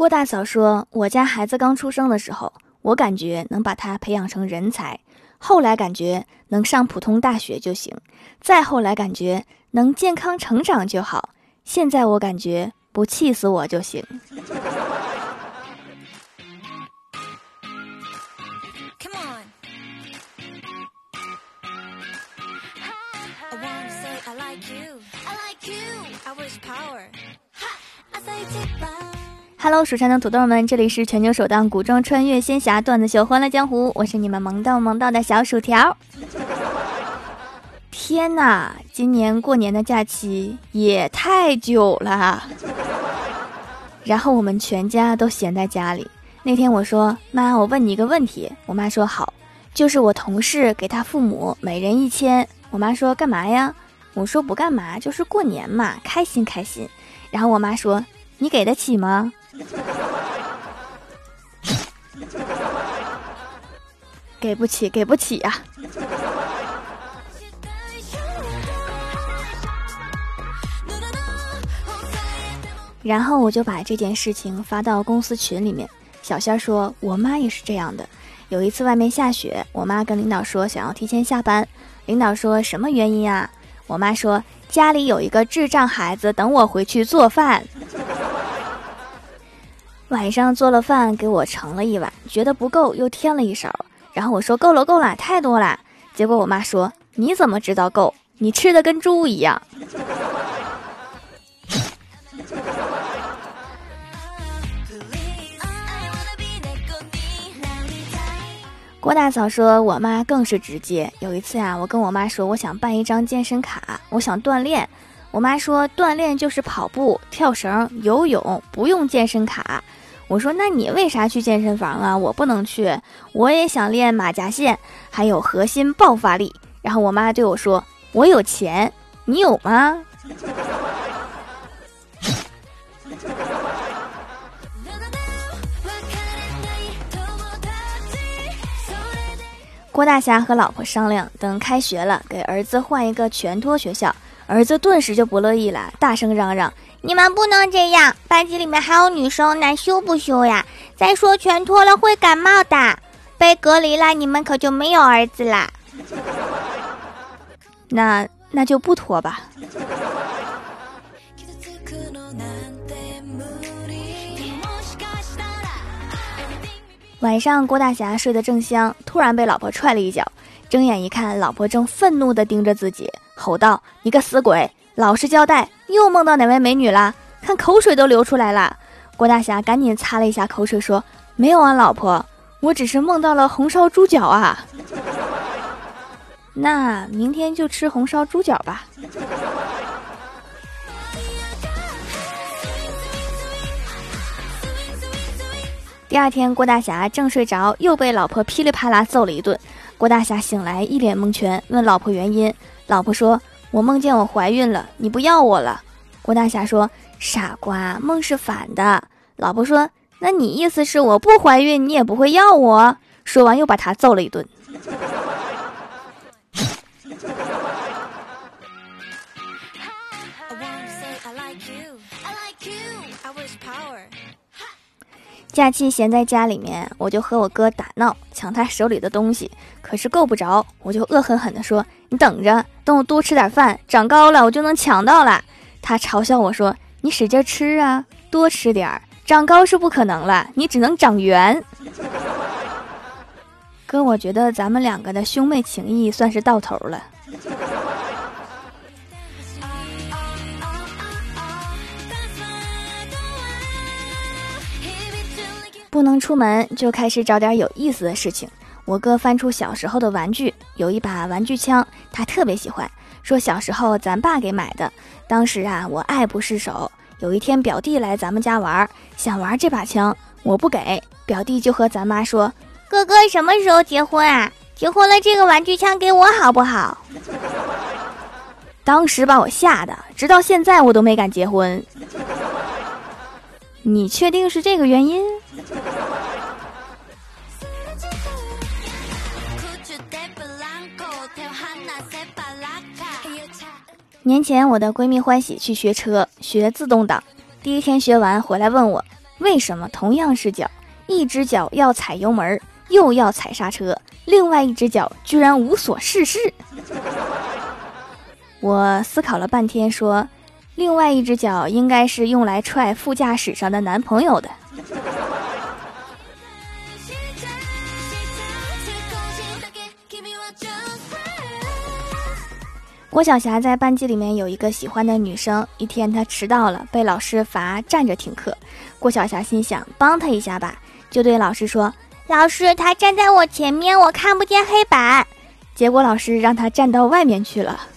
郭大嫂说：“我家孩子刚出生的时候，我感觉能把他培养成人才；后来感觉能上普通大学就行；再后来感觉能健康成长就好；现在我感觉不气死我就行。”哈喽，蜀山的土豆们，这里是全球首档古装穿越仙侠段子秀《欢乐江湖》，我是你们萌到萌到的小薯条。天哪，今年过年的假期也太久了。然后我们全家都闲在家里。那天我说：“妈，我问你一个问题。”我妈说：“好。”就是我同事给他父母每人一千。我妈说：“干嘛呀？”我说：“不干嘛，就是过年嘛，开心开心。”然后我妈说：“你给得起吗？”给不起，给不起呀！然后我就把这件事情发到公司群里面。小仙说：“我妈也是这样的。有一次外面下雪，我妈跟领导说想要提前下班。领导说什么原因啊？我妈说家里有一个智障孩子等我回去做饭。”晚上做了饭给我盛了一碗，觉得不够又添了一勺。然后我说够了够了，太多了。结果我妈说你怎么知道够？你吃的跟猪一样。郭大嫂说，我妈更是直接。有一次啊，我跟我妈说我想办一张健身卡，我想锻炼。我妈说锻炼就是跑步、跳绳、游泳，不用健身卡。我说：“那你为啥去健身房啊？我不能去，我也想练马甲线，还有核心爆发力。”然后我妈对我说：“我有钱，你有吗？”郭大侠和老婆商量，等开学了，给儿子换一个全托学校。儿子顿时就不乐意了，大声嚷嚷。你们不能这样，班级里面还有女生，那羞不羞呀？再说全脱了会感冒的，被隔离了，你们可就没有儿子啦。那那就不脱吧。晚上，郭大侠睡得正香，突然被老婆踹了一脚，睁眼一看，老婆正愤怒地盯着自己，吼道：“你个死鬼！”老实交代，又梦到哪位美女了？看口水都流出来了。郭大侠赶紧擦了一下口水，说：“没有啊，老婆，我只是梦到了红烧猪脚啊。”那明天就吃红烧猪脚吧。第二天，郭大侠正睡着，又被老婆噼里啪啦揍了一顿。郭大侠醒来，一脸蒙圈，问老婆原因。老婆说。我梦见我怀孕了，你不要我了。郭大侠说：“傻瓜，梦是反的。”老婆说：“那你意思是我不怀孕，你也不会要我？”说完又把他揍了一顿。假期闲在家里面，我就和我哥打闹，抢他手里的东西，可是够不着，我就恶狠狠地说。你等着，等我多吃点饭，长高了我就能抢到了。他嘲笑我说：“你使劲吃啊，多吃点儿，长高是不可能了，你只能长圆。”哥，我觉得咱们两个的兄妹情谊算是到头了。不能出门，就开始找点有意思的事情。我哥翻出小时候的玩具，有一把玩具枪，他特别喜欢，说小时候咱爸给买的。当时啊，我爱不释手。有一天表弟来咱们家玩，想玩这把枪，我不给，表弟就和咱妈说：“哥哥什么时候结婚啊？结婚了这个玩具枪给我好不好？”当时把我吓得，直到现在我都没敢结婚。你确定是这个原因？年前，我的闺蜜欢喜去学车，学自动挡。第一天学完回来问我：“为什么同样是脚，一只脚要踩油门，又要踩刹车，另外一只脚居然无所事事？我思考了半天，说，另外一只脚应该是用来踹副驾驶上的男朋友的。郭晓霞在班级里面有一个喜欢的女生，一天她迟到了，被老师罚站着听课。郭晓霞心想，帮她一下吧，就对老师说：“老师，她站在我前面，我看不见黑板。”结果老师让她站到外面去了。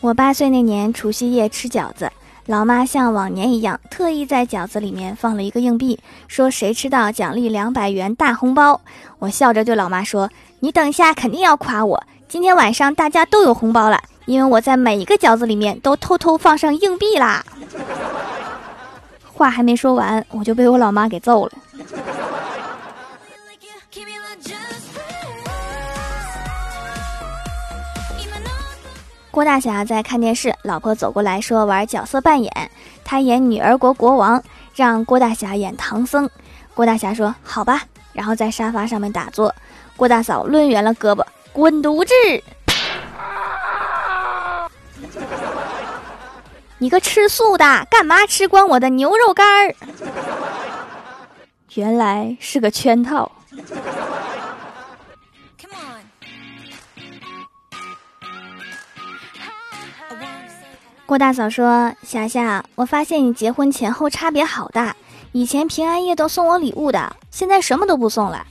我八岁那年除夕夜吃饺子。老妈像往年一样，特意在饺子里面放了一个硬币，说谁吃到奖励两百元大红包。我笑着对老妈说：“你等一下肯定要夸我，今天晚上大家都有红包了，因为我在每一个饺子里面都偷偷放上硬币啦。”话还没说完，我就被我老妈给揍了。郭大侠在看电视，老婆走过来说玩角色扮演，他演女儿国国王，让郭大侠演唐僧。郭大侠说好吧，然后在沙发上面打坐。郭大嫂抡圆了胳膊，滚犊子！你个吃素的，干嘛吃光我的牛肉干儿？原来是个圈套。郭大嫂说：“霞霞，我发现你结婚前后差别好大，以前平安夜都送我礼物的，现在什么都不送了。”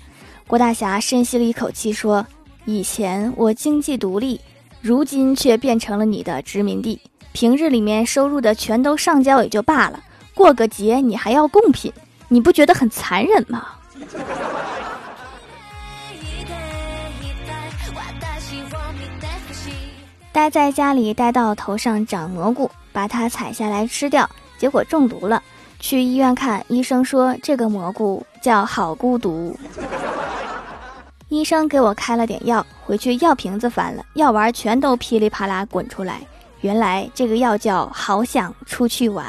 郭大侠深吸了一口气说：“以前我经济独立，如今却变成了你的殖民地。平日里面收入的全都上交也就罢了，过个节你还要贡品，你不觉得很残忍吗？”待在家里，待到头上长蘑菇，把它采下来吃掉，结果中毒了。去医院看，医生说这个蘑菇叫好孤独。医生给我开了点药，回去药瓶子翻了，药丸全都噼里啪啦滚出来。原来这个药叫好想出去玩。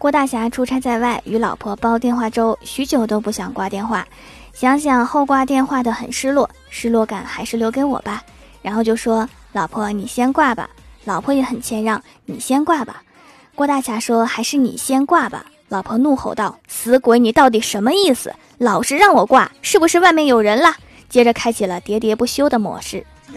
郭大侠出差在外，与老婆煲电话粥，许久都不想挂电话。想想后挂电话的很失落，失落感还是留给我吧。然后就说：“老婆，你先挂吧。”老婆也很谦让：“你先挂吧。”郭大侠说：“还是你先挂吧。”老婆怒吼道：“死鬼，你到底什么意思？老是让我挂，是不是外面有人了？”接着开启了喋喋不休的模式。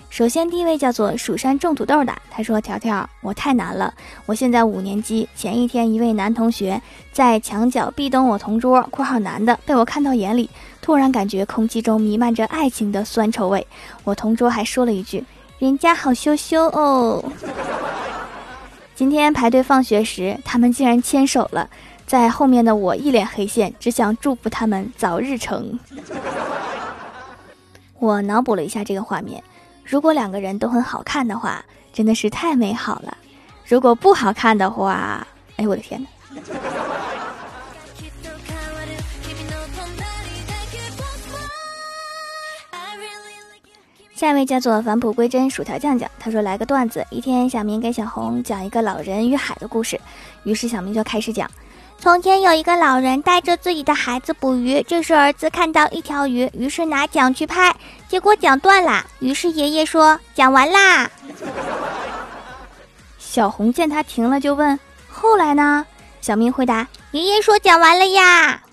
首先，第一位叫做蜀山种土豆的，他说：“条条，我太难了，我现在五年级。前一天，一位男同学在墙角壁咚我同桌（括号男的），被我看到眼里，突然感觉空气中弥漫着爱情的酸臭味。我同桌还说了一句：‘人家好羞羞哦。’今天排队放学时，他们竟然牵手了，在后面的我一脸黑线，只想祝福他们早日成。我脑补了一下这个画面。”如果两个人都很好看的话，真的是太美好了。如果不好看的话，哎，我的天哪！下一位叫做返璞归真薯条酱酱，他说来个段子。一天，小明给小红讲一个老人与海的故事，于是小明就开始讲。从前有一个老人带着自己的孩子捕鱼，这时儿子看到一条鱼，于是拿桨去拍，结果桨断了。于是爷爷说：“讲完啦。”小红见他停了，就问：“后来呢？”小明回答：“爷爷说讲完了呀。”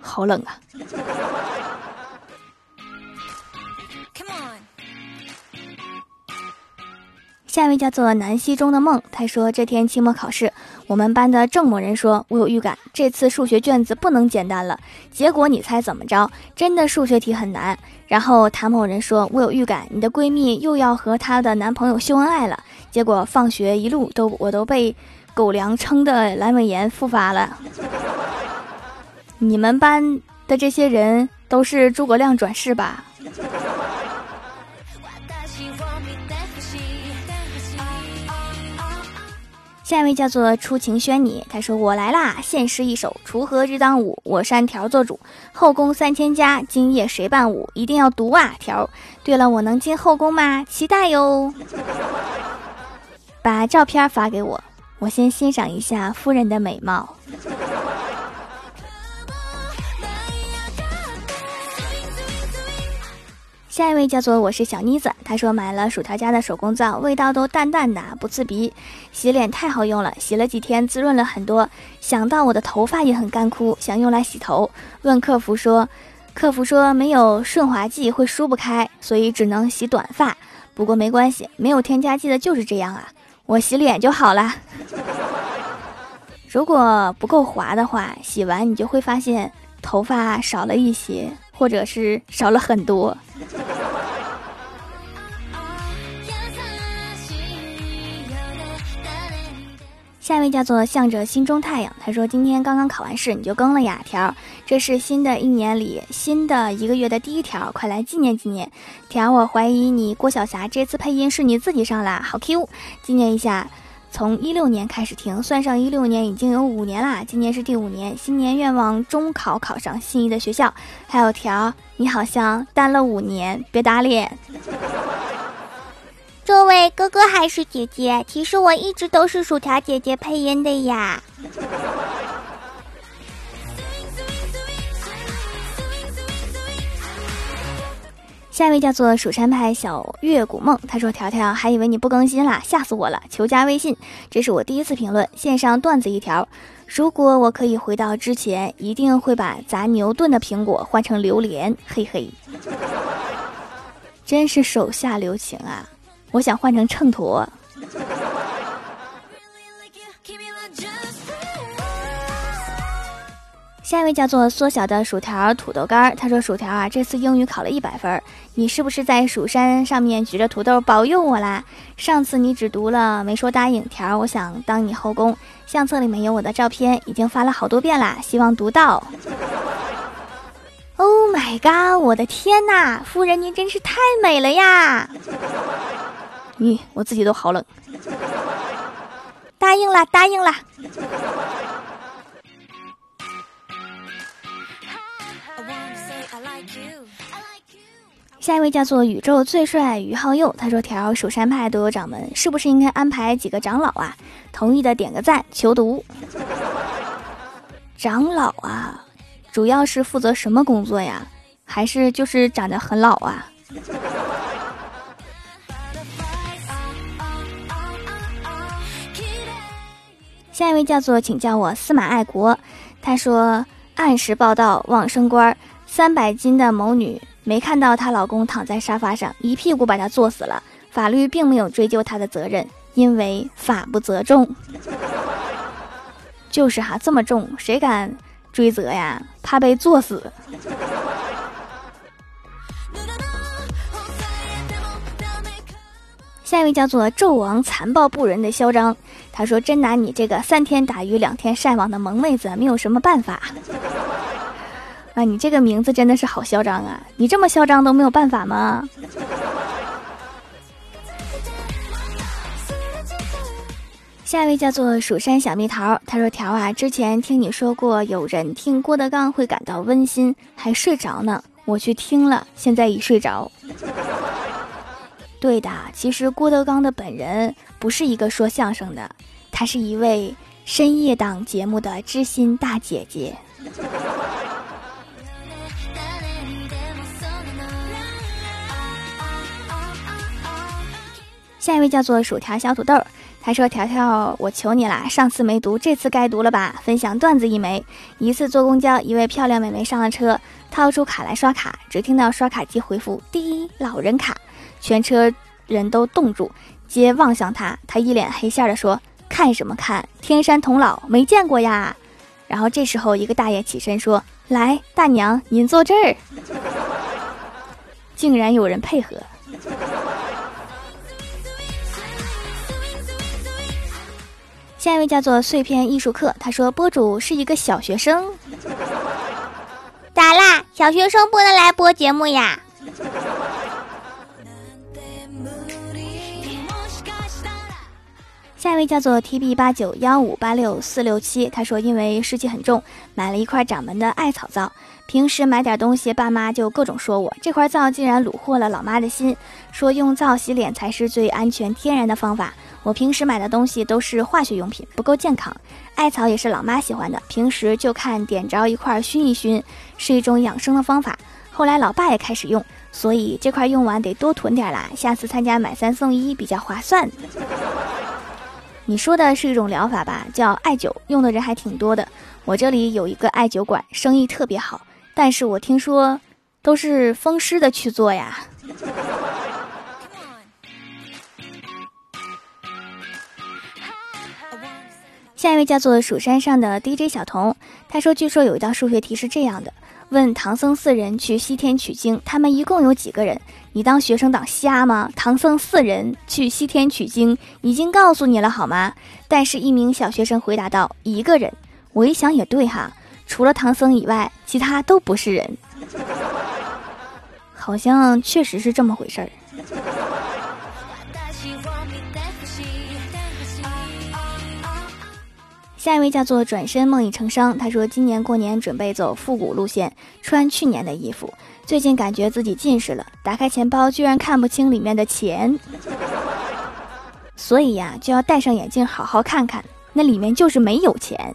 好冷啊！下一位叫做南溪中的梦，他说这天期末考试，我们班的郑某人说，我有预感这次数学卷子不能简单了。结果你猜怎么着？真的数学题很难。然后谭某人说，我有预感你的闺蜜又要和她的男朋友秀恩爱了。结果放学一路都我都被狗粮撑的阑尾炎复发了。你们班的这些人都是诸葛亮转世吧？下一位叫做初晴轩你，他说我来啦，献诗一首：锄禾日当午，我山条做主，后宫三千家，今夜谁伴舞？一定要读啊条。对了，我能进后宫吗？期待哟。把照片发给我，我先欣赏一下夫人的美貌。下一位叫做我是小妮子，她说买了薯条家的手工皂，味道都淡淡的，不刺鼻，洗脸太好用了，洗了几天滋润了很多。想到我的头发也很干枯，想用来洗头，问客服说，客服说没有顺滑剂会梳不开，所以只能洗短发。不过没关系，没有添加剂的就是这样啊，我洗脸就好了。如果不够滑的话，洗完你就会发现头发少了一些，或者是少了很多。下一位叫做向着心中太阳，他说今天刚刚考完试，你就更了呀条，这是新的一年里新的一个月的第一条，快来纪念纪念条。我怀疑你郭晓霞这次配音是你自己上啦，好 Q，纪念一下。从一六年开始听，算上一六年已经有五年啦，今年是第五年。新年愿望：中考考上心仪的学校。还有条，你好像单了五年，别打脸。这位哥哥还是姐姐？其实我一直都是薯条姐姐配音的呀。下一位叫做蜀山派小月古梦，他说：“条条还以为你不更新啦，吓死我了！求加微信，这是我第一次评论线上段子一条。如果我可以回到之前，一定会把砸牛顿的苹果换成榴莲。嘿嘿，真是手下留情啊！我想换成秤砣。”下一位叫做缩小的薯条土豆干，他说：“薯条啊，这次英语考了一百分，你是不是在蜀山上面举着土豆保佑我啦？上次你只读了没说答应条，我想当你后宫，相册里面有我的照片，已经发了好多遍啦，希望读到。”Oh my god！我的天呐，夫人您真是太美了呀！你我自己都好冷。答应了，答应了。下一位叫做宇宙最帅于浩佑，他说：“条蜀山派都有掌门，是不是应该安排几个长老啊？同意的点个赞，求读。长老啊，主要是负责什么工作呀？还是就是长得很老啊？”下一位叫做请叫我司马爱国，他说：“按时报道，望升官，三百斤的某女。”没看到她老公躺在沙发上，一屁股把她坐死了。法律并没有追究她的责任，因为法不责众。就是哈，这么重，谁敢追责呀？怕被坐死。下一位叫做纣王残暴不仁的嚣张，他说：“真拿你这个三天打鱼两天晒网的萌妹子没有什么办法。”啊，你这个名字真的是好嚣张啊！你这么嚣张都没有办法吗？下一位叫做蜀山小蜜桃，他说：“条啊，之前听你说过有人听郭德纲会感到温馨，还睡着呢。我去听了，现在已睡着。对的，其实郭德纲的本人不是一个说相声的，他是一位深夜档节目的知心大姐姐。”下一位叫做薯条小土豆，他说：“条条，我求你啦，上次没读，这次该读了吧？分享段子一枚。一次坐公交，一位漂亮美眉上了车，掏出卡来刷卡，只听到刷卡机回复‘滴老人卡’，全车人都冻住。皆望向他，他一脸黑线的说：“看什么看？天山童姥没见过呀。”然后这时候一个大爷起身说：“来，大娘您坐这儿。”竟然有人配合。下一位叫做碎片艺术课，他说播主是一个小学生，咋啦？小学生不能来播节目呀？下一位叫做 T B 八九幺五八六四六七，他说因为湿气很重，买了一块掌门的艾草皂。平时买点东西，爸妈就各种说我这块皂竟然虏获了老妈的心，说用皂洗脸才是最安全天然的方法。我平时买的东西都是化学用品，不够健康。艾草也是老妈喜欢的，平时就看点着一块熏一熏，是一种养生的方法。后来老爸也开始用，所以这块用完得多囤点啦，下次参加买三送一比较划算。你说的是一种疗法吧，叫艾灸，用的人还挺多的。我这里有一个艾灸馆，生意特别好，但是我听说都是风湿的去做呀。下一位叫做蜀山上的 DJ 小童，他说：“据说有一道数学题是这样的，问唐僧四人去西天取经，他们一共有几个人？你当学生党瞎吗？唐僧四人去西天取经，已经告诉你了好吗？但是，一名小学生回答道：一个人。我一想也对哈，除了唐僧以外，其他都不是人，好像确实是这么回事儿。”下一位叫做转身梦已成伤，他说今年过年准备走复古路线，穿去年的衣服。最近感觉自己近视了，打开钱包居然看不清里面的钱，所以呀就要戴上眼镜好好看看，那里面就是没有钱。